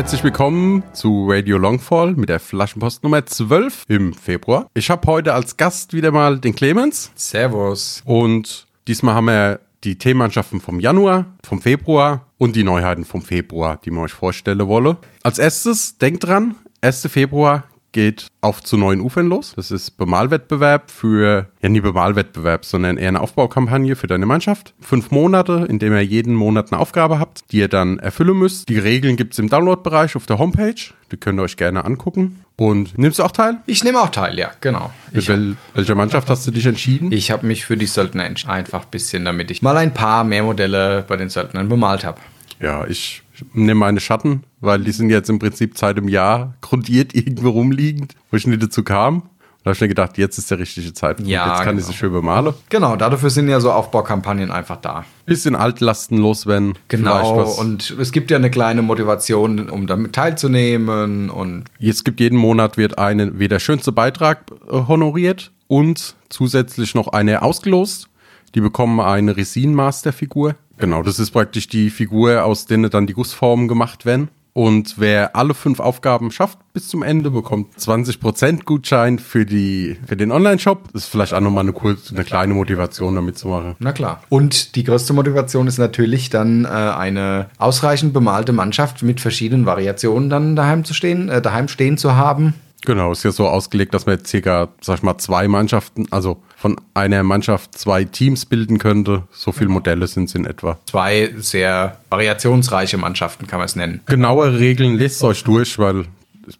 Herzlich willkommen zu Radio Longfall mit der Flaschenpost Nummer 12 im Februar. Ich habe heute als Gast wieder mal den Clemens. Servus. Und diesmal haben wir die Themenmannschaften vom Januar, vom Februar und die Neuheiten vom Februar, die wir euch vorstellen wollen. Als erstes, denkt dran, 1. Februar geht auf zu neuen Ufern los. Das ist Bemalwettbewerb für, ja nie Bemalwettbewerb, sondern eher eine Aufbaukampagne für deine Mannschaft. Fünf Monate, in dem ihr jeden Monat eine Aufgabe habt, die ihr dann erfüllen müsst. Die Regeln gibt es im Download-Bereich auf der Homepage. Die könnt ihr euch gerne angucken. Und nimmst du auch teil? Ich nehme auch teil, ja, genau. Mit wel welcher Mannschaft hast du dich entschieden? Ich habe mich für die Söldner entschieden. Einfach ein bisschen, damit ich mal ein paar mehr Modelle bei den Söldnern bemalt habe. Ja, ich nehme meine Schatten, weil die sind jetzt im Prinzip seit einem Jahr grundiert irgendwo rumliegend, wo ich nicht dazu kam. Und da habe ich mir gedacht, jetzt ist der richtige Zeitpunkt. Ja, jetzt kann genau. ich sie schön bemalen. Genau, dafür sind ja so Aufbaukampagnen einfach da. Bisschen Altlasten loswerden. Genau, und es gibt ja eine kleine Motivation, um damit teilzunehmen und Jetzt gibt jeden Monat wird eine, wie der schönste Beitrag äh, honoriert und zusätzlich noch eine ausgelost. Die bekommen eine Resin-Master-Figur. Genau, das ist praktisch die Figur, aus der dann die Gussformen gemacht werden. Und wer alle fünf Aufgaben schafft bis zum Ende, bekommt 20% Gutschein für, die, für den Online-Shop. Das ist vielleicht auch nochmal eine, kurze, eine kleine Motivation, damit zu machen. Na klar. Und die größte Motivation ist natürlich dann äh, eine ausreichend bemalte Mannschaft mit verschiedenen Variationen dann daheim zu stehen, äh, daheim stehen zu haben. Genau, ist ja so ausgelegt, dass man jetzt circa, sag ich mal, zwei Mannschaften, also von einer Mannschaft zwei Teams bilden könnte. So viele Modelle sind es in etwa. Zwei sehr variationsreiche Mannschaften kann man es nennen. Genauere Regeln lest euch durch, weil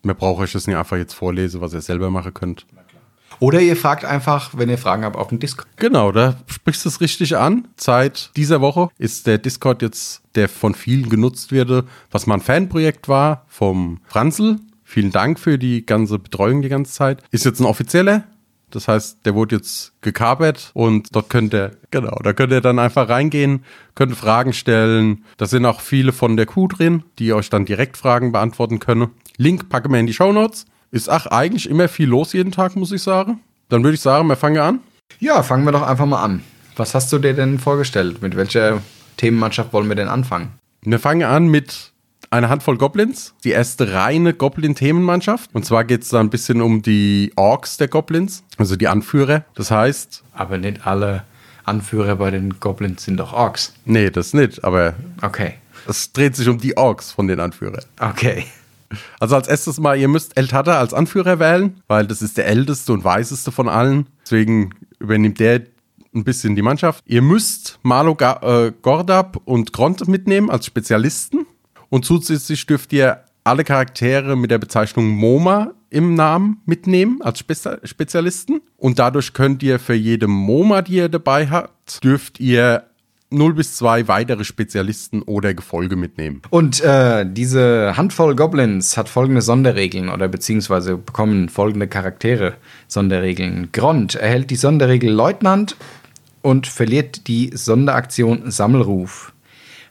mir brauche ich das nicht einfach jetzt vorlesen, was ihr selber machen könnt. Oder ihr fragt einfach, wenn ihr Fragen habt, auf dem Discord. Genau, da sprichst du es richtig an. Seit dieser Woche ist der Discord jetzt, der von vielen genutzt wird, was mal ein Fanprojekt war vom Franzl. Vielen Dank für die ganze Betreuung die ganze Zeit. Ist jetzt ein offizieller. Das heißt, der wurde jetzt gekapert und dort könnt ihr, genau, da könnt ihr dann einfach reingehen, könnt Fragen stellen. Da sind auch viele von der Crew drin, die euch dann direkt Fragen beantworten können. Link packen wir in die Show Notes. Ist ach eigentlich immer viel los jeden Tag, muss ich sagen. Dann würde ich sagen, wir fangen an. Ja, fangen wir doch einfach mal an. Was hast du dir denn vorgestellt? Mit welcher Themenmannschaft wollen wir denn anfangen? Wir fangen an mit einer Handvoll Goblins. Die erste reine Goblin-Themenmannschaft. Und zwar geht es da ein bisschen um die Orks der Goblins, also die Anführer. Das heißt, Aber nicht alle Anführer bei den Goblins sind doch Orks. nee, das nicht, aber Okay. es dreht sich um die Orks von den Anführern. Okay. Also als erstes mal, ihr müsst El Tata als Anführer wählen, weil das ist der älteste und weiseste von allen. Deswegen übernimmt der ein bisschen die Mannschaft. Ihr müsst Malo Ga äh, Gordab und Gront mitnehmen als Spezialisten. Und zusätzlich dürft ihr alle Charaktere mit der Bezeichnung MoMA im Namen mitnehmen als Spez Spezialisten. Und dadurch könnt ihr für jede MoMA, die ihr dabei habt, dürft ihr 0 bis 2 weitere Spezialisten oder Gefolge mitnehmen. Und äh, diese Handvoll Goblins hat folgende Sonderregeln oder beziehungsweise bekommen folgende Charaktere Sonderregeln. Grond erhält die Sonderregel Leutnant und verliert die Sonderaktion Sammelruf.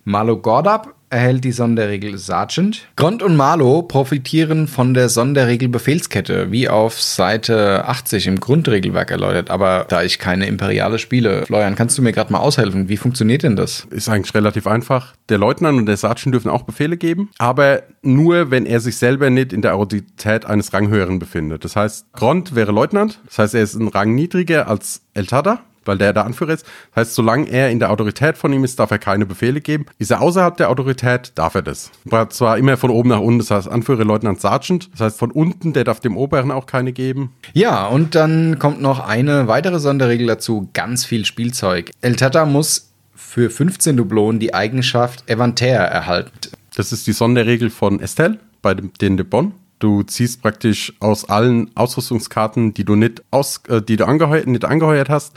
Malo Gordab erhält die Sonderregel Sergeant. Grond und Malo profitieren von der Sonderregel Befehlskette, wie auf Seite 80 im Grundregelwerk erläutert. Aber da ich keine Imperiale spiele, Florian, kannst du mir gerade mal aushelfen? Wie funktioniert denn das? ist eigentlich relativ einfach. Der Leutnant und der Sergeant dürfen auch Befehle geben, aber nur, wenn er sich selber nicht in der Autorität eines Ranghöheren befindet. Das heißt, Grond wäre Leutnant, das heißt, er ist ein Rang niedriger als El Tada, weil der der Anführer ist. Das heißt, solange er in der Autorität von ihm ist, darf er keine Befehle geben. Ist er außerhalb der Autorität, darf er das. Aber zwar immer von oben nach unten, das heißt Anführer, Leutnant, Sergeant. Das heißt, von unten, der darf dem Oberen auch keine geben. Ja, und dann kommt noch eine weitere Sonderregel dazu, ganz viel Spielzeug. El Tata muss für 15 Dublonen die Eigenschaft Evantär erhalten. Das ist die Sonderregel von Estelle bei dem, den de Bonn. Du ziehst praktisch aus allen Ausrüstungskarten, die du nicht, aus, äh, die du angeheuert, nicht angeheuert hast,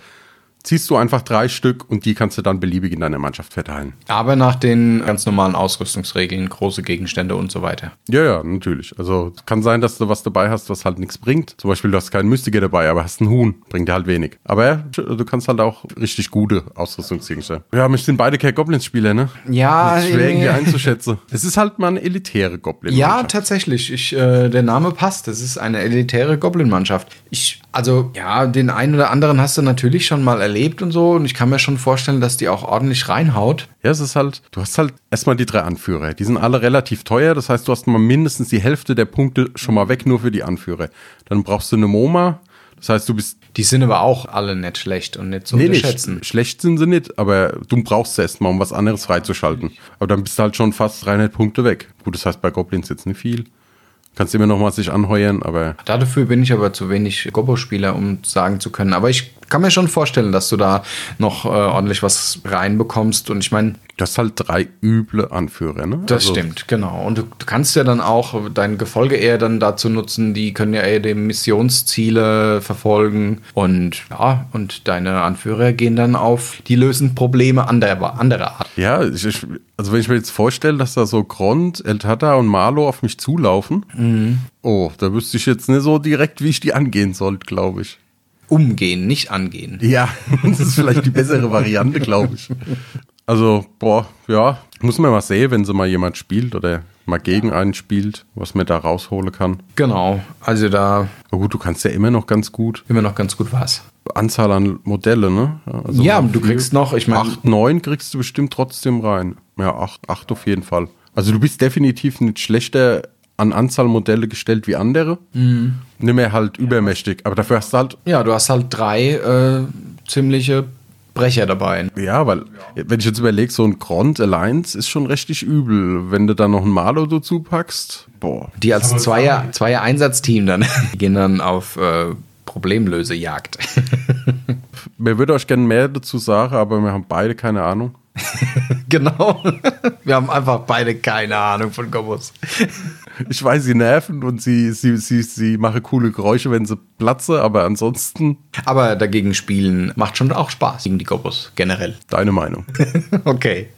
ziehst du einfach drei Stück und die kannst du dann beliebig in deiner Mannschaft verteilen. Aber nach den ganz normalen Ausrüstungsregeln, große Gegenstände und so weiter. Ja, ja, natürlich. Also es kann sein, dass du was dabei hast, was halt nichts bringt. Zum Beispiel, du hast keinen Mystiker dabei, aber hast einen Huhn. Bringt dir halt wenig. Aber du kannst halt auch richtig gute Ausrüstungsgegenstände. Ja, wir sind beide keine Goblins-Spieler, ne? Ja, Das ist schwer irgendwie einzuschätzen. Es ist halt mal eine elitäre goblin Ja, tatsächlich. Ich, äh, der Name passt. Das ist eine elitäre Goblin-Mannschaft. Ich, also, ja, den einen oder anderen hast du natürlich schon mal erlebt. Erlebt und so. Und ich kann mir schon vorstellen, dass die auch ordentlich reinhaut. Ja, es ist halt, du hast halt erstmal die drei Anführer. Die sind alle relativ teuer. Das heißt, du hast mal mindestens die Hälfte der Punkte schon mal weg, nur für die Anführer. Dann brauchst du eine MoMA. Das heißt, du bist. Die sind aber auch alle nicht schlecht und nicht zu Nee, unterschätzen. nicht. Schlecht sind sie nicht, aber du brauchst sie erstmal, um was anderes freizuschalten. Aber dann bist du halt schon fast 300 Punkte weg. Gut, das heißt bei Goblins jetzt nicht viel. Kannst immer noch mal sich anheuern, aber Dafür bin ich aber zu wenig Gobbo-Spieler, um sagen zu können. Aber ich kann mir schon vorstellen, dass du da noch äh, ordentlich was reinbekommst. Und ich meine, du hast halt drei üble Anführer, ne? das Also, stimmt, genau. Und du, du kannst ja dann auch dein Gefolge eher dann dazu nutzen, die können ja eher die Missionsziele verfolgen. Und ja, und deine Anführer gehen dann auf, die lösen Probleme anderer, anderer Art. Ja, ich, also wenn ich mir jetzt vorstelle, dass da so Grond, El Tata und Marlo auf mich zulaufen, Mhm. Oh, da wüsste ich jetzt nicht so direkt, wie ich die angehen sollte, glaube ich. Umgehen, nicht angehen. Ja, das ist vielleicht die bessere Variante, glaube ich. Also, boah, ja, muss man mal sehen, wenn sie mal jemand spielt oder mal gegen einen spielt, was man da rausholen kann. Genau, also da Aber gut, du kannst ja immer noch ganz gut immer noch ganz gut was. Anzahl an Modelle, ne? Also ja, du kriegst noch, ich meine, Acht, neun kriegst du bestimmt trotzdem rein. Ja, acht, acht auf jeden Fall. Also du bist definitiv nicht schlechter an Anzahl Modelle gestellt wie andere. Mhm. Nicht mehr halt übermächtig. Aber dafür hast du halt, Ja, du hast halt drei äh, ziemliche Brecher dabei. ja, weil, wenn ich jetzt überlege, so ein Grand Alliance ist schon richtig übel. Wenn du da noch ein Malo dazu packst, boah. Die als Zweier, Zweier Einsatzteam dann gehen dann auf äh, Problemlösejagd. Mir würde euch gerne mehr dazu sagen, aber wir haben beide keine Ahnung. genau. Wir haben einfach beide keine Ahnung von Gobos. Ich weiß, sie nerven und sie, sie, sie, sie machen coole Geräusche, wenn sie platzen, aber ansonsten Aber dagegen spielen macht schon auch Spaß gegen die Gobos, generell. deine Meinung. Okay.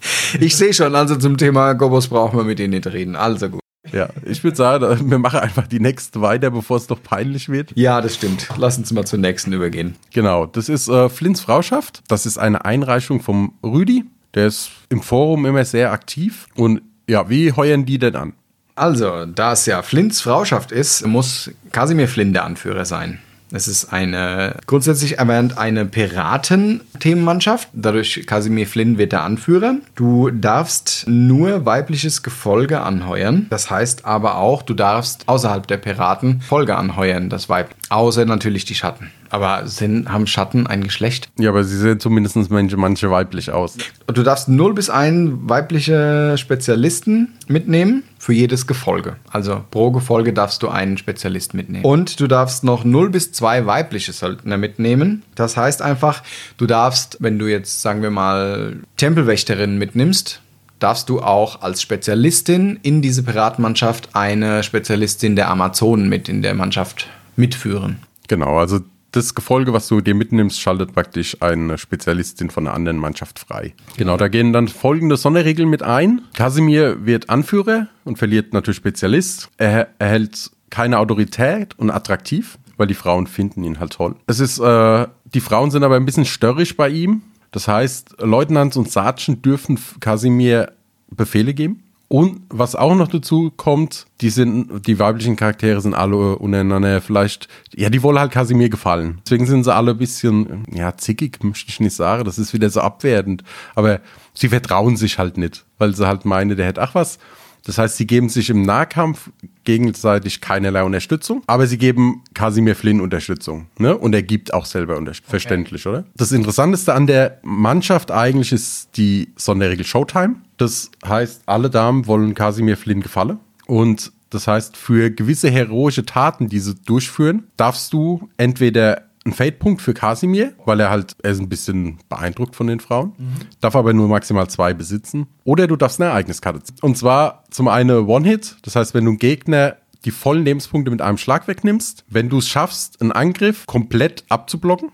Ich sehe schon, also zum Thema Gobos brauchen wir mit denen nicht reden. Also gut. Ja, ich würde sagen, wir machen einfach die nächste weiter, bevor es doch peinlich wird. Ja, das stimmt. Lass uns mal zur nächsten übergehen. Genau, das ist äh, Flints Frauschaft. Das ist eine Einreichung vom Rüdi. Der ist im Forum immer sehr aktiv. Und ja, wie heuern die denn an? Also, da es ja Flints Frauschaft ist, muss Kasimir Flynn der Anführer sein. Es ist eine, grundsätzlich erwähnt, eine Piraten-Themenmannschaft. Dadurch Kasimir Flynn wird der Anführer. Du darfst nur weibliches Gefolge anheuern. Das heißt aber auch, du darfst außerhalb der Piraten Folge anheuern, das Weib. Außer natürlich die Schatten. Aber sind, haben Schatten ein Geschlecht? Ja, aber sie sehen zumindest manche, manche weiblich aus. Du darfst 0 bis 1 weibliche Spezialisten mitnehmen für jedes Gefolge. Also pro Gefolge darfst du einen Spezialist mitnehmen. Und du darfst noch 0 bis 2 weibliche Söldner mitnehmen. Das heißt einfach, du darfst, wenn du jetzt, sagen wir mal, Tempelwächterinnen mitnimmst, darfst du auch als Spezialistin in diese Piratenmannschaft eine Spezialistin der Amazonen mit in der Mannschaft mitführen. Genau, also das Gefolge, was du dir mitnimmst, schaltet praktisch eine Spezialistin von einer anderen Mannschaft frei. Genau, da gehen dann folgende Sonderregeln mit ein. Kasimir wird Anführer und verliert natürlich Spezialist. Er erhält keine Autorität und attraktiv, weil die Frauen finden ihn halt toll. Es ist, äh, die Frauen sind aber ein bisschen störrisch bei ihm. Das heißt, Leutnants und Sergeant dürfen Kasimir Befehle geben. Und was auch noch dazu kommt, die sind, die weiblichen Charaktere sind alle untereinander vielleicht, ja, die wollen halt Kasimir gefallen. Deswegen sind sie alle ein bisschen, ja, zickig, möchte ich nicht sagen. Das ist wieder so abwertend. Aber sie vertrauen sich halt nicht, weil sie halt meinen, der hätte, ach was. Das heißt, sie geben sich im Nahkampf gegenseitig keinerlei Unterstützung, aber sie geben Casimir Flynn Unterstützung. Ne? Und er gibt auch selber Unterstützung. Verständlich, oder? Das Interessanteste an der Mannschaft eigentlich ist die Sonderregel Showtime. Das heißt, alle Damen wollen Casimir Flynn gefallen. Und das heißt, für gewisse heroische Taten, die sie durchführen, darfst du entweder ein Fade-Punkt für Kasimir, weil er halt, er ist ein bisschen beeindruckt von den Frauen, darf aber nur maximal zwei besitzen. Oder du darfst eine Ereigniskarte ziehen. Und zwar zum einen One-Hit, das heißt, wenn du einen Gegner die vollen Lebenspunkte mit einem Schlag wegnimmst, wenn du es schaffst, einen Angriff komplett abzublocken,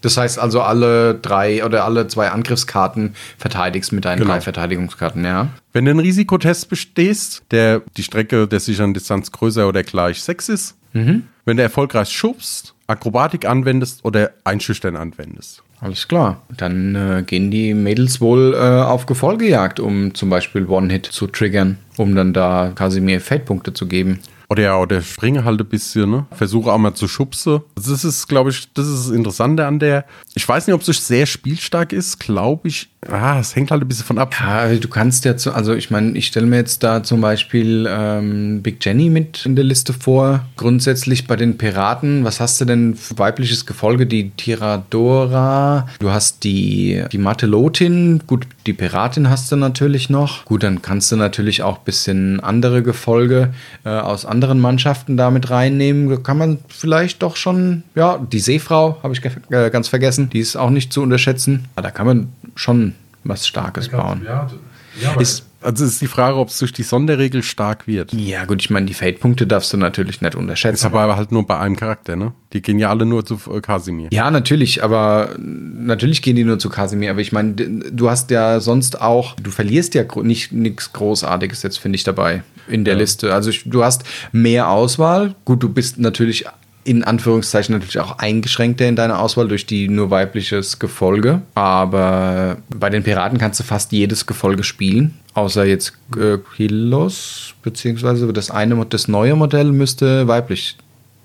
Das heißt also, alle drei oder alle zwei Angriffskarten verteidigst mit deinen Genau. drei Verteidigungskarten, ja. Wenn du einen Risikotest bestehst, der die Strecke der sicheren Distanz größer oder gleich 6 ist, wenn du erfolgreich schubst, Akrobatik anwendest oder Einschüchtern anwendest. Alles klar. Dann äh, gehen die Mädels wohl äh, auf Gefolgejagd, um zum Beispiel One-Hit zu triggern, um dann da Kasimir Fade-Punkte zu geben. Oder ja, oder springe halt ein bisschen, ne? Versuche auch mal zu schubsen. Das ist, glaube ich, das ist das Interessante an der. Ich weiß nicht, ob es sehr spielstark ist, glaube ich. Ah, es hängt halt ein bisschen von ab. Ja, du kannst ja, zu, also ich meine, ich stelle mir jetzt da zum Beispiel ähm, Big Jenny mit in der Liste vor. Grundsätzlich bei den Piraten, was hast du denn für weibliches Gefolge? Die Tiradora, du hast die, die Matelotin, gut, die Piratin hast du natürlich noch. Gut, dann kannst du natürlich auch ein bisschen andere Gefolge äh, aus anderen Mannschaften damit reinnehmen. Kann man vielleicht doch schon, ja, die Seefrau habe ich äh, ganz vergessen, die ist auch nicht zu unterschätzen. Aber da kann man schon was Starkes bauen. Ja, ja, ist, also ist die Frage, ob es durch die Sonderregel stark wird. Ja, gut, ich meine, die Fate-Punkte darfst du natürlich nicht unterschätzen. Ist aber halt nur bei einem Charakter, ne? Die gehen ja alle nur zu äh, Kasimir. Ja, natürlich, aber natürlich gehen die nur zu Kasimir. Aber ich meine, du hast ja sonst auch, du verlierst ja nicht nichts Großartiges jetzt, finde ich, dabei in der ja. Liste. Also ich, du hast mehr Auswahl. Gut, du bist natürlich in Anführungszeichen natürlich auch eingeschränkter in deiner Auswahl durch die nur weibliches Gefolge. Aber bei den Piraten kannst du fast jedes Gefolge spielen. Außer jetzt äh, Kilos, beziehungsweise das eine, das neue Modell müsste weiblich.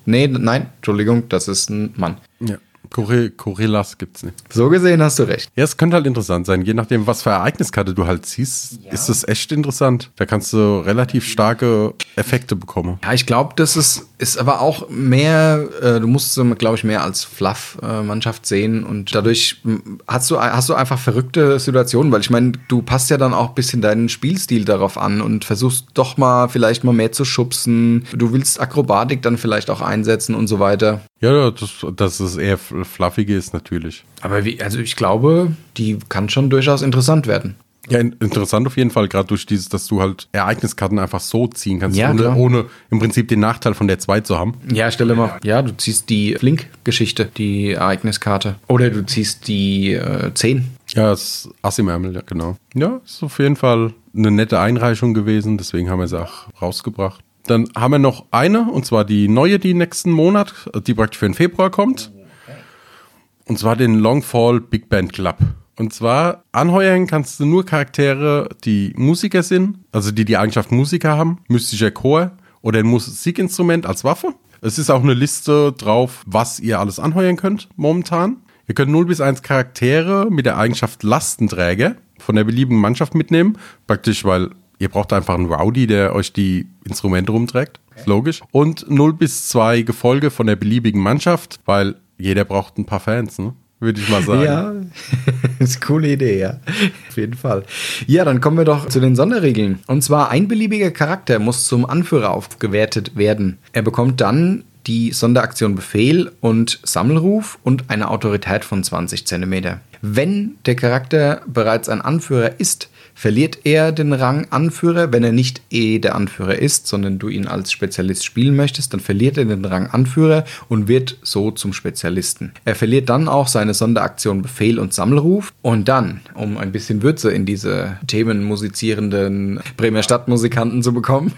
Nee, nein, Entschuldigung, das ist ein Mann. Ja. Gorillas gibt es nicht. So gesehen hast du recht. Ja, es könnte halt interessant sein. Je nachdem, was für Ereigniskarte du halt ziehst, ja. ist es echt interessant. Da kannst du relativ starke Effekte bekommen. Ja, ich glaube, das ist, ist aber auch mehr, äh, du musst es, glaube ich, mehr als Fluff-Mannschaft sehen und dadurch hast du, hast du einfach verrückte Situationen, weil ich meine, du passt ja dann auch ein bisschen deinen Spielstil darauf an und versuchst doch mal vielleicht mal mehr zu schubsen. Du willst Akrobatik dann vielleicht auch einsetzen und so weiter. Ja, das, das ist eher fluffige ist natürlich. Aber wie, also ich glaube, die kann schon durchaus interessant werden. Ja, interessant auf jeden Fall, gerade durch dieses, dass du halt Ereigniskarten einfach so ziehen kannst, ja, ohne, ohne, im Prinzip den Nachteil von der 2 zu haben. Ja, stelle mal, ja, du ziehst die Flink-Geschichte, die Ereigniskarte. Oder du ziehst die äh, 10. Ja, das Ass im Ärmel, ja, genau. Ja, ist auf jeden Fall eine nette Einreichung gewesen, deswegen haben wir sie auch rausgebracht. Dann haben wir noch eine, und zwar die neue, die nächsten Monat, die praktisch für den Februar kommt. Und zwar den Longfall Big Band Club. Und zwar anheuern kannst du nur Charaktere, die Musiker sind, also die die Eigenschaft Musiker haben, mystischer Chor oder ein Musikinstrument als Waffe. Es ist auch eine Liste drauf, was ihr alles anheuern könnt momentan. Ihr könnt 0 bis 1 Charaktere mit der Eigenschaft Lastenträger von der beliebigen Mannschaft mitnehmen. Praktisch, weil Ihr braucht einfach einen Rowdy, der euch die Instrumente rumträgt. Ist logisch. Und 0 bis 2 Gefolge von der beliebigen Mannschaft, weil jeder braucht ein paar Fans, ne? Würde ich mal sagen. Ja, ist eine coole Idee, ja. Auf jeden Fall. Ja, dann kommen wir doch zu den Sonderregeln. Und zwar ein beliebiger Charakter muss zum Anführer aufgewertet werden. Er bekommt dann die Sonderaktion Befehl und Sammelruf und eine Autorität von 20 cm. Wenn der Charakter bereits ein Anführer ist, verliert er den Rang Anführer, wenn er nicht eh der Anführer ist, sondern du ihn als Spezialist spielen möchtest, dann verliert er den Rang Anführer und wird so zum Spezialisten. Er verliert dann auch seine Sonderaktion Befehl und Sammelruf und dann, um ein bisschen Würze in diese themenmusizierenden Bremer Stadtmusikanten zu bekommen,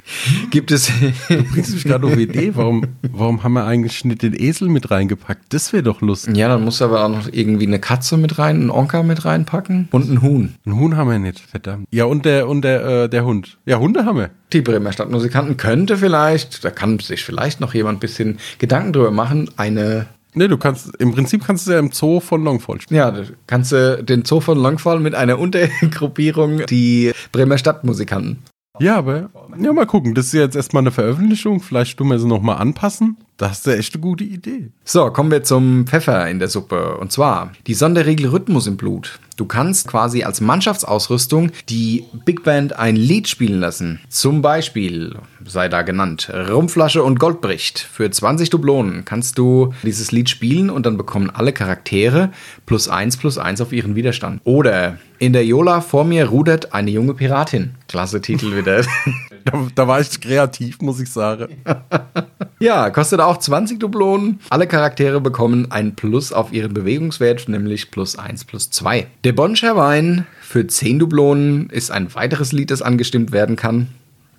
gibt es... du bringst mich gerade auf die Idee, warum, warum haben wir eigentlich nicht den Esel mit reingepackt? Das wäre doch lustig. Ja, dann muss aber auch noch irgendwie eine Katze mit rein, einen Onka mit reinpacken und ein Huhn. Ein Huhn haben wir nicht, verdammt. Ja, und der, und der, äh, der Hund. Ja, Hunde haben wir. Die Bremer Stadtmusikanten könnte vielleicht, da kann sich vielleicht noch jemand ein bisschen Gedanken drüber machen, eine Nee, du kannst, im Prinzip kannst du ja im Zoo von Longfall spielen. Ja, du kannst du den Zoo von Longfall mit einer Untergruppierung, die Bremer Stadtmusikanten. Ja, aber, ja, mal gucken. Das ist jetzt erstmal eine Veröffentlichung. Vielleicht tun wir sie nochmal anpassen. Das ist ja echt eine gute Idee. So, kommen wir zum Pfeffer in der Suppe. Und zwar die Sonderregel Rhythmus im Blut. Du kannst quasi als Mannschaftsausrüstung die Big Band ein Lied spielen lassen. Zum Beispiel, sei da genannt, Rumflasche und Goldbricht. Für 20 Dublonen kannst du dieses Lied spielen und dann bekommen alle Charaktere plus 1 plus 1 auf ihren Widerstand. Oder in der Jola vor mir rudert eine junge Piratin. Klasse Titel wieder. da, da war ich kreativ, muss ich sagen. ja, kostet auch 20 Dublonen. Alle Charaktere bekommen ein Plus auf ihren Bewegungswert, nämlich plus 1 plus 2. Der Bonscher Wein für 10 Dublonen ist ein weiteres Lied, das angestimmt werden kann.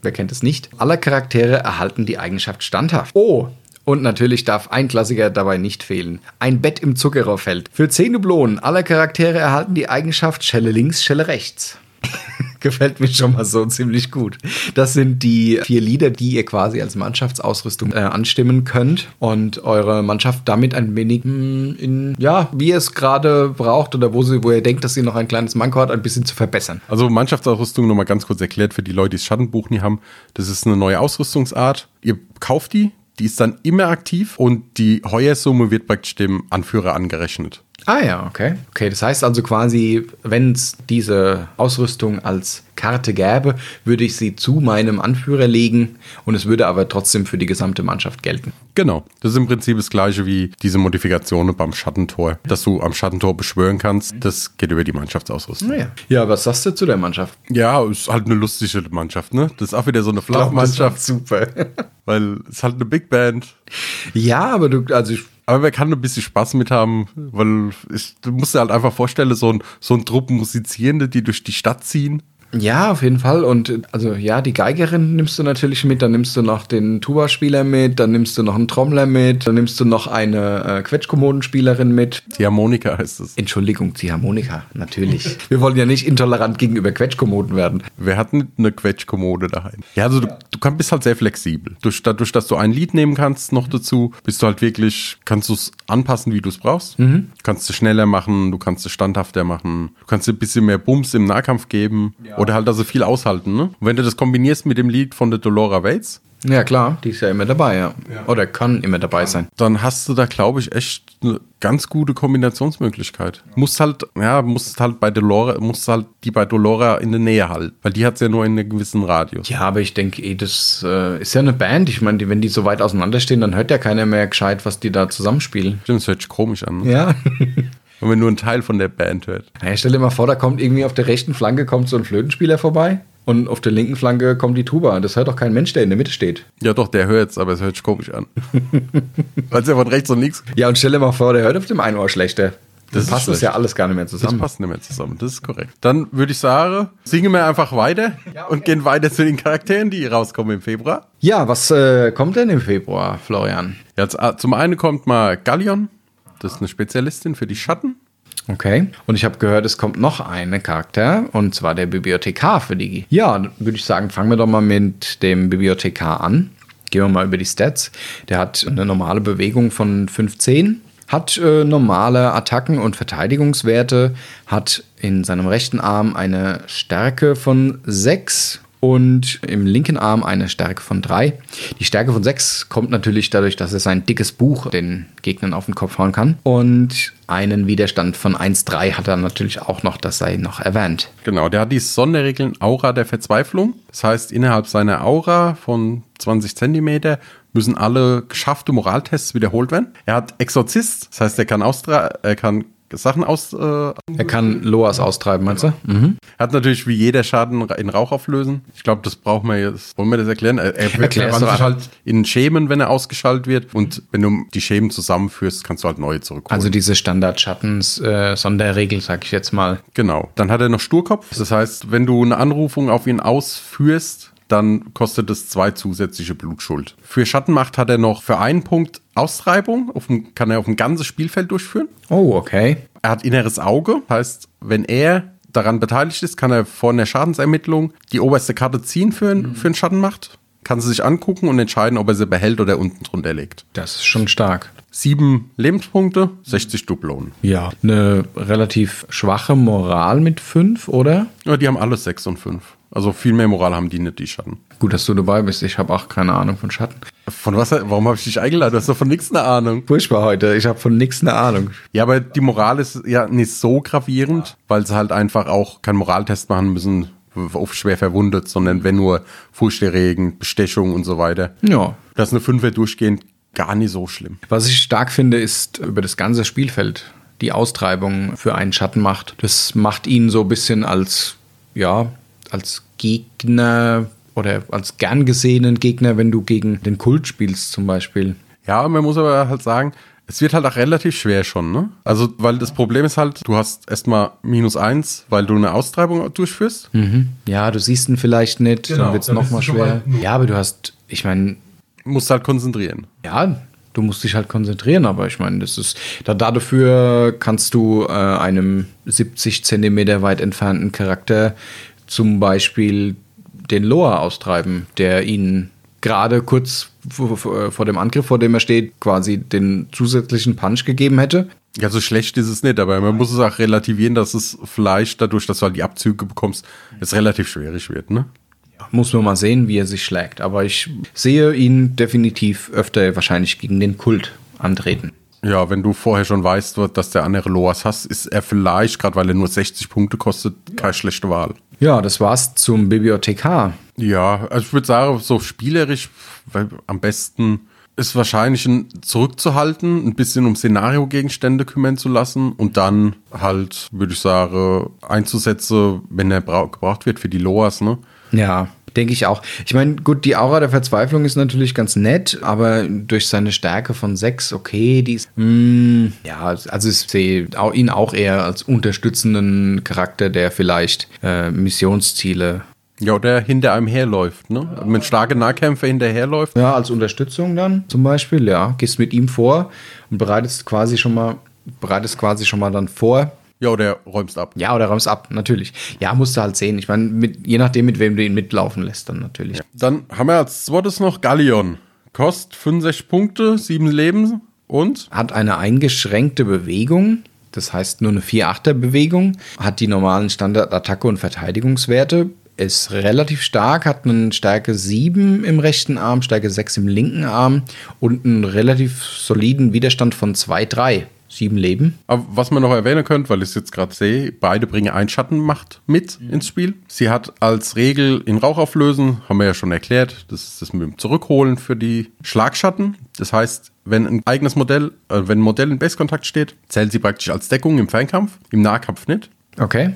Wer kennt es nicht? Alle Charaktere erhalten die Eigenschaft standhaft. Oh, und natürlich darf ein Klassiker dabei nicht fehlen. Ein Bett im Zuckerrohrfeld. Für 10 Dublonen. Alle Charaktere erhalten die Eigenschaft Schelle links, Schelle rechts. Gefällt mir schon mal so ziemlich gut. Das sind die vier Lieder, die ihr quasi als Mannschaftsausrüstung äh, anstimmen könnt und eure Mannschaft damit ein wenig mh, in, ja, wie ihr es gerade braucht oder wo, sie, wo ihr denkt, dass sie noch ein kleines Manko hat, ein bisschen zu verbessern. Also Mannschaftsausrüstung nochmal ganz kurz erklärt für die Leute, die das Schattenbuch nie haben. Das ist eine neue Ausrüstungsart. Ihr kauft die, die ist dann immer aktiv und die Heuersumme wird praktisch dem Anführer angerechnet. Ah ja, okay. Okay, das heißt also quasi, wenn es diese Ausrüstung als Karte gäbe, würde ich sie zu meinem Anführer legen und es würde aber trotzdem für die gesamte Mannschaft gelten. Genau. Das ist im Prinzip das gleiche wie diese Modifikationen beim Schattentor. Dass du am Schattentor beschwören kannst, das geht über die Mannschaftsausrüstung. Naja. Ja, was sagst du zu der Mannschaft? Ja, ist halt eine lustige Mannschaft, ne? Das ist auch wieder so eine Flachmannschaft, Super. weil es ist halt eine Big Band. ja, aber du, also ich Aber man kann ein bisschen Spaß mit haben, weil ich, du musst dir halt einfach vorstellen, so ein, so ein Trupp Musizierende, die durch die Stadt ziehen. Ja, auf jeden Fall. Und also ja, die Geigerin nimmst du natürlich mit, dann nimmst du noch den Tuba-Spieler mit, dann nimmst du noch einen Trommler mit, dann nimmst du noch eine äh, Quetschkommodenspielerin mit. Die Harmonika heißt es. Entschuldigung, die Harmonika, natürlich. Wir wollen ja nicht intolerant gegenüber Quetschkommoden werden. Wer hat eine Quetschkommode daheim? Ja, also du, du kannst, bist halt sehr flexibel. Durch, dadurch, dass du ein Lied nehmen kannst noch dazu, bist du halt wirklich, kannst du es anpassen, wie du es brauchst. Mhm. Kannst du schneller machen, du kannst es standhafter machen, du kannst dir ein bisschen mehr Bums im Nahkampf geben oder halt also viel aushalten. Ne? Und wenn du das kombinierst mit dem Lied von der Dolora Waits, Ja, klar, die ist ja immer dabei, ja. Oder kann immer dabei sein. dann hast du da, glaube ich, echt eine ganz gute Kombinationsmöglichkeit. Musst halt, ja, musst halt bei Dolora, musst halt die bei Dolora in der Nähe halten, weil die hat ja nur in einem gewissen Radius. Ja, aber ich denke, eh, das äh, ist ja eine Band. Ich meine, die- wenn die so weit auseinanderstehen, dann hört ja keiner mehr gescheit, was die da zusammenspielen. Stimmt, das hört sich komisch an, ne? Ja. wenn man nur einen Teil von der Band hört. Naja, stell dir mal vor, da kommt irgendwie auf der rechten Flanke kommt so ein Flötenspieler vorbei und auf der linken Flanke kommt die Tuba. Das hört doch kein Mensch, der in der Mitte steht. Ja, doch, der hört's, aber es hört sich komisch an. weil es ja von rechts und links. Ja, und stell dir mal vor, der hört auf dem einen Ohr schlechter. Das passt das ja alles gar nicht mehr Das zusammen. passt nicht mehr zusammen, das ist korrekt. Dann würde ich sagen, singen wir einfach weiter und gehen weiter zu den Charakteren, die rauskommen im Februar. Ja, was äh, kommt denn im Februar, Florian? Ja, z- zum einen kommt mal Gallion, das ist eine Spezialistin für die Schatten. Okay. Und ich habe gehört, es kommt noch eine Charakter, und zwar der Bibliothekar für die. Ja, würde ich sagen, fangen wir doch mal mit dem Bibliothekar an. Gehen wir mal über die Stats. Der hat eine normale Bewegung von 15, hat äh, normale Attacken und Verteidigungswerte, hat in seinem rechten Arm eine Stärke von 6 und im linken Arm eine Stärke von 3. Die Stärke von 6 kommt natürlich dadurch, dass er sein dickes Buch den Gegnern auf den Kopf hauen kann. Und einen Widerstand von 1,3 hat er natürlich auch noch, das sei noch erwähnt. Genau, der hat die Sonderregeln Aura der Verzweiflung. Das heißt, innerhalb seiner Aura von 20 Zentimeter müssen alle geschaffte Moraltests wiederholt werden. Er hat Exorzist, das heißt, er kann, austra er kann Sachen aus. Äh, er Er kann Loas austreiben, meinst du? Mhm. hat natürlich wie jeder Schaden in Rauch auflösen. Ich glaube, das brauchen wir jetzt. Wollen wir das erklären? Er, er doch sich halt in Schemen, wenn er ausgeschaltet wird. Und wenn du die Schemen zusammenführst, kannst du halt neue zurückholen. Also diese Standard-Schattens-Sonderregel, sag ich jetzt mal. Genau. Dann hat er noch Sturkopf. Das heißt, wenn du eine Anrufung auf ihn ausführst, dann kostet es zwei zusätzliche Blutschuld. Für Schattenmacht hat er noch für einen Punkt Austreibung, dem, kann er auf dem ganzen Spielfeld durchführen. Oh, okay. Er hat inneres Auge, heißt, wenn er daran beteiligt ist, kann er vor einer Schadensermittlung die oberste Karte ziehen für, ein, für einen Schattenmacht, kann sie sich angucken und entscheiden, ob er sie behält oder unten drunter legt. Das ist schon stark. Sieben Lebenspunkte, 60 Dublonen. Ja. Eine relativ schwache Moral mit 5, oder? Ja, die haben alle sechs und fünf. Also viel mehr Moral haben die nicht, die Schatten. Gut, dass du dabei bist. Ich habe auch keine Ahnung von Schatten. Von was? Warum habe ich dich eingeladen? Du hast doch von nichts eine Ahnung. Furchtbar heute. Ich habe von nichts eine Ahnung. Ja, aber die Moral ist ja nicht so gravierend, weil sie halt einfach auch keinen Moraltest machen müssen, oft schwer verwundet, sondern wenn nur furchterregend, Bestechung und so weiter. Ja. Das ist eine Fünfer durchgehend gar nicht so schlimm. Was ich stark finde, ist über das ganze Spielfeld die Austreibung für einen Schattenmacht. Das macht ihn so ein bisschen als, ja, als Gegner oder als gern gesehenen Gegner, wenn du gegen den Kult spielst zum Beispiel. Ja, man muss aber halt sagen, es wird halt auch relativ schwer schon, ne? Also, weil das Problem ist halt, du hast erstmal minus eins, weil du eine Austreibung durchführst. Ja, du siehst ihn vielleicht nicht, Genau, dann wird es nochmal schwer. Ja, aber du hast, ich meine, Musst halt konzentrieren. ja, du musst dich halt konzentrieren, aber ich meine, das ist, da, dafür kannst du äh, einem 70 Zentimeter weit entfernten Charakter zum Beispiel den Loa austreiben, der ihn gerade kurz vor, vor, dem Angriff, vor dem er steht, quasi den zusätzlichen Punch gegeben hätte. Ja, so schlecht ist es nicht, aber man muss es auch relativieren, dass es vielleicht dadurch, dass du halt die Abzüge bekommst, es relativ schwierig wird, ne? Muss man mal sehen, wie er sich schlägt. Aber ich sehe ihn definitiv öfter wahrscheinlich gegen den Kult antreten. Ja, wenn du vorher schon weißt, dass der andere Loas hast, ist er vielleicht, gerade weil er nur 60 Punkte kostet, keine schlechte Wahl. Ja, das war's zum Bibliothekar. Ja, also ich würde sagen, so spielerisch, weil am besten ist wahrscheinlich ein zurückzuhalten, ein bisschen um Szenario-Gegenstände kümmern zu lassen und dann halt, würde ich sagen, einzusetzen, wenn er gebraucht wird für die Loas, ne? Ja, denke ich auch. Ich meine, gut, die Aura der Verzweiflung ist natürlich ganz nett, aber durch seine Stärke von 6, okay, die ist. Mm, ja, also ich sehe ihn auch eher als unterstützenden Charakter, der vielleicht äh, Missionsziele ja, der hinter einem herläuft, ne? Mit starken Nahkämpfer hinterherläuft. Ja, als Unterstützung dann zum Beispiel, ja. Gehst mit ihm vor und bereitest quasi schon mal, bereitest quasi schon mal dann vor. Ja, oder räumst ab. Ja, oder räumst ab, natürlich. Ja, musst du halt sehen. Ich meine, je nachdem, mit wem du ihn mitlaufen lässt, dann natürlich. Ja. Dann haben wir als zweites noch Gallion. Kostet 65 Punkte, 7 Leben und? Hat eine eingeschränkte Bewegung. Das heißt nur eine 4-8er-Bewegung. Hat die normalen Standard-Attacke- und Verteidigungswerte ist relativ stark, hat einen Stärke 7 im rechten Arm, Stärke 6 im linken Arm und einen relativ soliden Widerstand von 2, 3. Sieben Leben. Aber was man noch erwähnen könnte, weil ich es jetzt gerade sehe, beide bringen ein Schattenmacht mit mhm. ins Spiel. Sie hat als Regel in Rauch auflösen, haben wir ja schon erklärt, das ist das mit dem Zurückholen für die Schlagschatten. Das heißt, wenn ein eigenes Modell, äh, wenn ein Modell in Base-Kontakt steht, zählt sie praktisch als Deckung im Fernkampf, im Nahkampf nicht. Okay.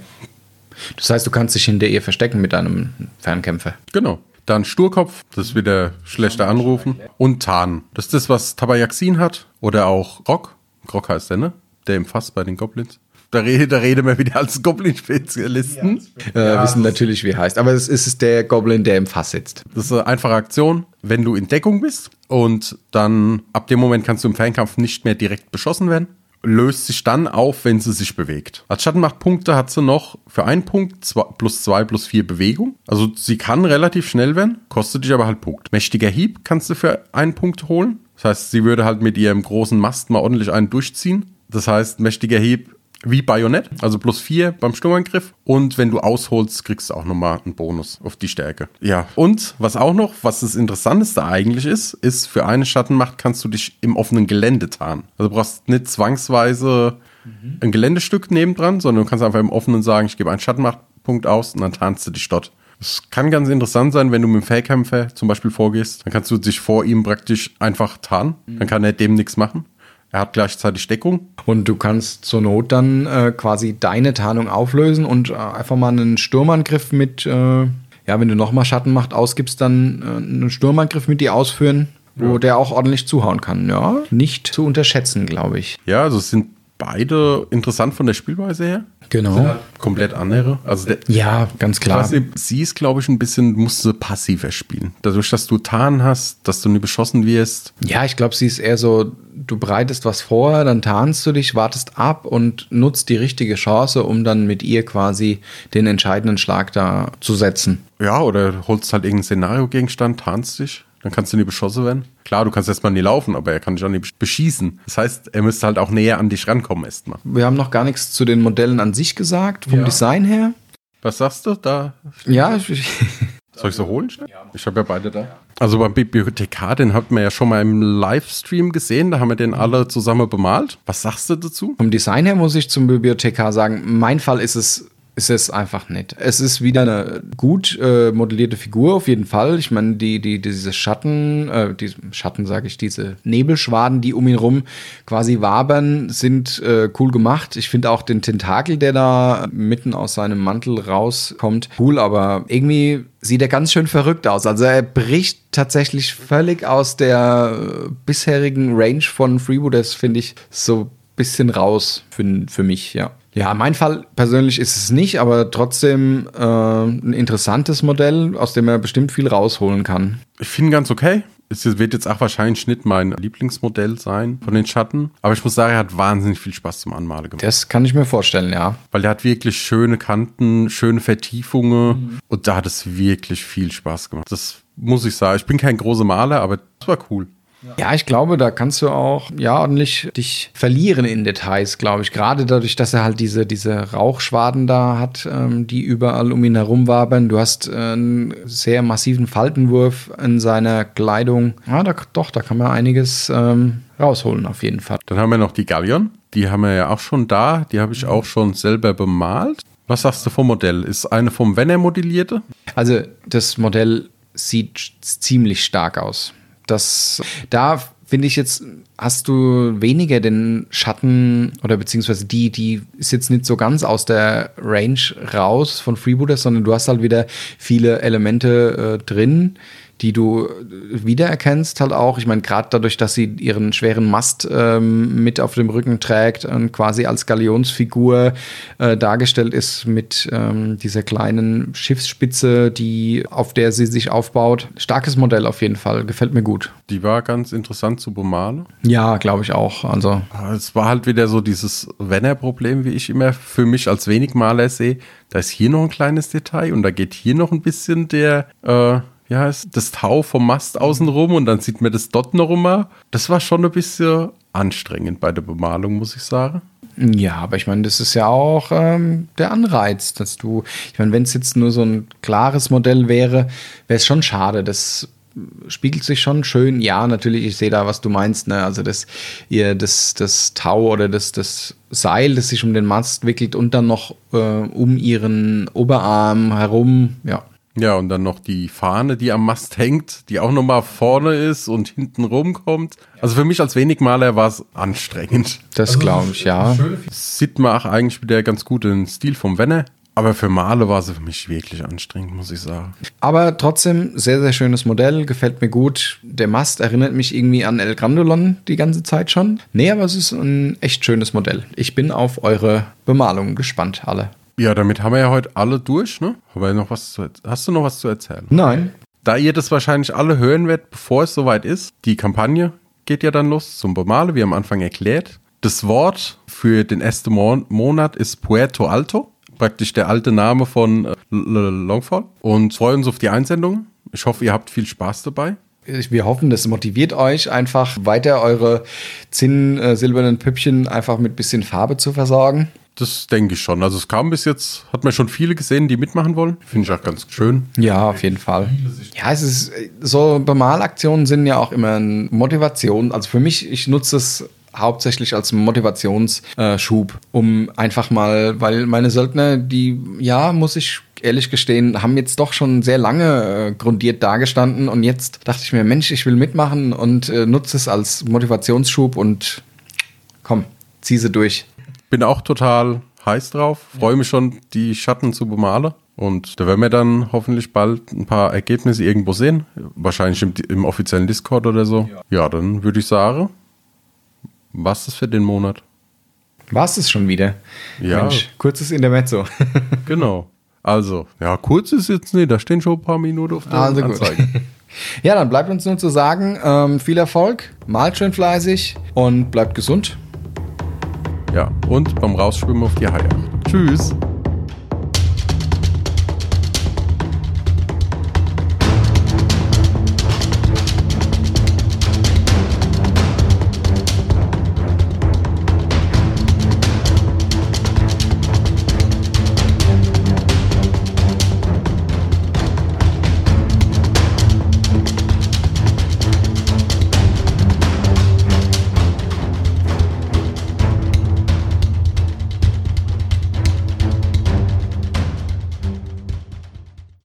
Das heißt, du kannst dich hinter ihr verstecken mit einem Fernkämpfer. Genau. Dann Sturkopf, das ist wieder schlechter Anrufen. Und Tarn. Das ist das, was Tabayaxin hat. Oder auch Rock. Rock heißt der, ne? Der im Fass bei den Goblins. Da, rede, da reden wir wieder als Goblin-Spezialisten. Ja, äh, wissen natürlich, wie er heißt. Aber es ist der Goblin, der im Fass sitzt. Das ist eine einfache Aktion, wenn du in Deckung bist. Und dann ab dem Moment kannst du im Fernkampf nicht mehr direkt beschossen werden löst sich dann auf, wenn sie sich bewegt. Als Schattenmachtpunkte hat sie noch für einen Punkt zwei, plus zwei plus vier Bewegung. Also sie kann relativ schnell werden, kostet dich aber halt Punkt. Mächtiger Hieb kannst du für einen Punkt holen. Das heißt, sie würde halt mit ihrem großen Mast mal ordentlich einen durchziehen. Das heißt, mächtiger Hieb wie Bajonett, also plus vier beim Sturmangriff. Und wenn du ausholst, kriegst du auch nochmal einen Bonus auf die Stärke. Ja, und was auch noch, was das Interessanteste eigentlich ist, ist, für eine Schattenmacht kannst du dich im offenen Gelände tarnen. Also du brauchst nicht zwangsweise mhm. ein Geländestück nebendran, sondern du kannst einfach im offenen sagen, ich gebe einen Schattenmachtpunkt aus und dann tarnst du dich dort. Es kann ganz interessant sein, wenn du mit dem Fellkämpfer zum Beispiel vorgehst, dann kannst du dich vor ihm praktisch einfach tarnen. Mhm. Dann kann er dem nichts machen. Er hat gleichzeitig Deckung. Und du kannst zur Not dann äh, quasi deine Tarnung auflösen und äh, einfach mal einen Sturmangriff mit, äh, ja, wenn du nochmal Schattenmacht ausgibst, dann äh, einen Sturmangriff mit dir ausführen, wo ja. der auch ordentlich zuhauen kann. Ja, nicht zu unterschätzen, glaube ich. Ja, also es sind beide interessant von der Spielweise her. Genau. Halt komplett andere. Also der, ja, ganz klar. Nicht, sie ist, glaube ich, ein bisschen, musste passiver spielen. Dadurch, dass du Tarn hast, dass du nie beschossen wirst. Ja, ich glaube, sie ist eher so, du bereitest was vor, dann tarnst du dich, wartest ab und nutzt die richtige Chance, um dann mit ihr quasi den entscheidenden Schlag da zu setzen. Ja, oder holst halt irgendeinen Szenario-Gegenstand, tarnst dich. Dann kannst du nie beschossen werden. Klar, du kannst erstmal nie laufen, aber er kann dich auch nie beschießen. Das heißt, er müsste halt auch näher an dich rankommen erstmal. Wir haben noch gar nichts zu den Modellen an sich gesagt, vom ja. Design her. Was sagst du da? Ja, soll ich so holen? Ich habe ja beide da. Also beim Bibliothekar, den hat man ja schon mal im Livestream gesehen, da haben wir den alle zusammen bemalt. Was sagst du dazu? Vom Design her muss ich zum Bibliothekar sagen, mein Fall ist es ist es einfach nicht. Es ist wieder eine gut äh, modellierte Figur, auf jeden Fall. Ich meine, die, die, diese Schatten, äh, die Schatten sage ich, diese Nebelschwaden, die um ihn rum quasi wabern, sind äh, cool gemacht. Ich finde auch den Tentakel, der da mitten aus seinem Mantel rauskommt, cool, aber irgendwie sieht er ganz schön verrückt aus. Also er bricht tatsächlich völlig aus der äh, bisherigen Range von Freebooters, finde ich, so ein bisschen raus für, für mich, ja. Ja, mein Fall persönlich ist es nicht, aber trotzdem äh, ein interessantes Modell, aus dem er bestimmt viel rausholen kann. Ich finde ganz okay. Es wird jetzt auch wahrscheinlich nicht mein Lieblingsmodell sein von den Schatten. Aber ich muss sagen, er hat wahnsinnig viel Spaß zum Anmalen gemacht. Das kann ich mir vorstellen, ja. Weil er hat wirklich schöne Kanten, schöne Vertiefungen. Mhm. Und da hat es wirklich viel Spaß gemacht. Das muss ich sagen. Ich bin kein großer Maler, aber das war cool. Ja, ich glaube, da kannst du auch ja ordentlich dich verlieren in Details, glaube ich. Gerade dadurch, dass er halt diese, diese Rauchschwaden da hat, ähm, die überall um ihn herum wabern. Du hast äh, einen sehr massiven Faltenwurf in seiner Kleidung. Ja, da, doch, da kann man einiges ähm, rausholen, auf jeden Fall. Dann haben wir noch die Gallion. Die haben wir ja auch schon da. Die habe ich auch schon selber bemalt. Was sagst du vom Modell? Ist eine vom Wenner modellierte? Also, das Modell sieht ziemlich stark aus das, da finde ich jetzt, hast du weniger den Schatten oder beziehungsweise die, die ist jetzt nicht so ganz aus der Range raus von Freebooters, sondern du hast halt wieder viele Elemente äh, drin, die du wiedererkennst halt auch. Ich meine, gerade dadurch, dass sie ihren schweren Mast ähm, mit auf dem Rücken trägt und quasi als Galionsfigur äh, dargestellt ist mit ähm, dieser kleinen Schiffsspitze, die auf der sie sich aufbaut. Starkes Modell auf jeden Fall, gefällt mir gut. Die war ganz interessant zu bemalen. Ja, glaube ich auch. Also ah, es war halt wieder so dieses Wenner-Problem, wie ich immer für mich als wenig Maler sehe. Da ist hier noch ein kleines Detail und da geht hier noch ein bisschen der äh, wie heißt das Tau vom Mast außenrum und dann sieht man das dort noch immer. Das war schon ein bisschen anstrengend bei der Bemalung, muss ich sagen. Ja, aber ich meine, das ist ja auch ähm, der Anreiz, dass du, ich meine, wenn es jetzt nur so ein klares Modell wäre, wäre es schon schade. Das spiegelt sich schon schön. Ja, natürlich, ich sehe da, was du meinst. Ne? Also das, ihr, das, das Tau oder das, das Seil, das sich um den Mast wickelt und dann noch äh, um ihren Oberarm herum, ja, ja, und dann noch die Fahne, die am Mast hängt, die auch nochmal vorne ist und hinten rumkommt. Also für mich als Wenigmaler war es anstrengend. Das also glaube ich, ja. Sieht man auch eigentlich wieder ganz gut den Stil vom Wenner. Aber für Male war sie für mich wirklich anstrengend, muss ich sagen. Aber trotzdem, sehr, sehr schönes Modell, gefällt mir gut. Der Mast erinnert mich irgendwie an El Grandolon die ganze Zeit schon. Nee, aber es ist ein echt schönes Modell. Ich bin auf eure Bemalungen gespannt, alle. Ja, damit haben wir ja heute alle durch, ne? Aber noch was zu, hast du noch was zu erzählen? Nein. Da ihr das wahrscheinlich alle hören werdet, bevor es soweit ist, die Kampagne geht ja dann los zum Bemale, wie am Anfang erklärt. Das Wort für den ersten Monat ist Puerto Alto, praktisch der alte Name von äh, Longfall. Und freuen uns auf die Einsendung. Ich hoffe, ihr habt viel Spaß dabei. Wir hoffen, das motiviert euch einfach weiter eure zinn äh, silbernen Püppchen einfach mit bisschen Farbe zu versorgen. Das denke ich schon. Also es kam bis jetzt, hat man schon viele gesehen, die mitmachen wollen. Finde ich auch ganz schön. Ja, auf jeden Fall. Ja, es ist so Bemalaktionen sind ja auch immer eine Motivation. Also für mich, ich nutze es hauptsächlich als Motivationsschub, um einfach mal, weil meine Söldner, die, ja, muss ich ehrlich gestehen, haben jetzt doch schon sehr lange äh, grundiert dagestanden und jetzt dachte ich mir, Mensch, ich will mitmachen und äh, nutze es als Motivationsschub und komm, zieh sie durch bin auch total heiß drauf. Freue mich schon, die Schatten zu bemalen. Und da werden wir dann hoffentlich bald ein paar Ergebnisse irgendwo sehen. Wahrscheinlich im, im offiziellen Discord oder so. Ja, ja dann würde ich sagen, was ist für den Monat? War es schon wieder? Ja. Mensch, kurzes Intermezzo. genau. Also, ja, kurz ist jetzt nicht, da stehen schon ein paar Minuten auf der also Anzeige. Gut. ja, dann bleibt uns nur zu sagen, ähm, viel Erfolg, malt schön fleißig und bleibt gesund. Ja, und beim Rausschwimmen auf die Haie. Tschüss.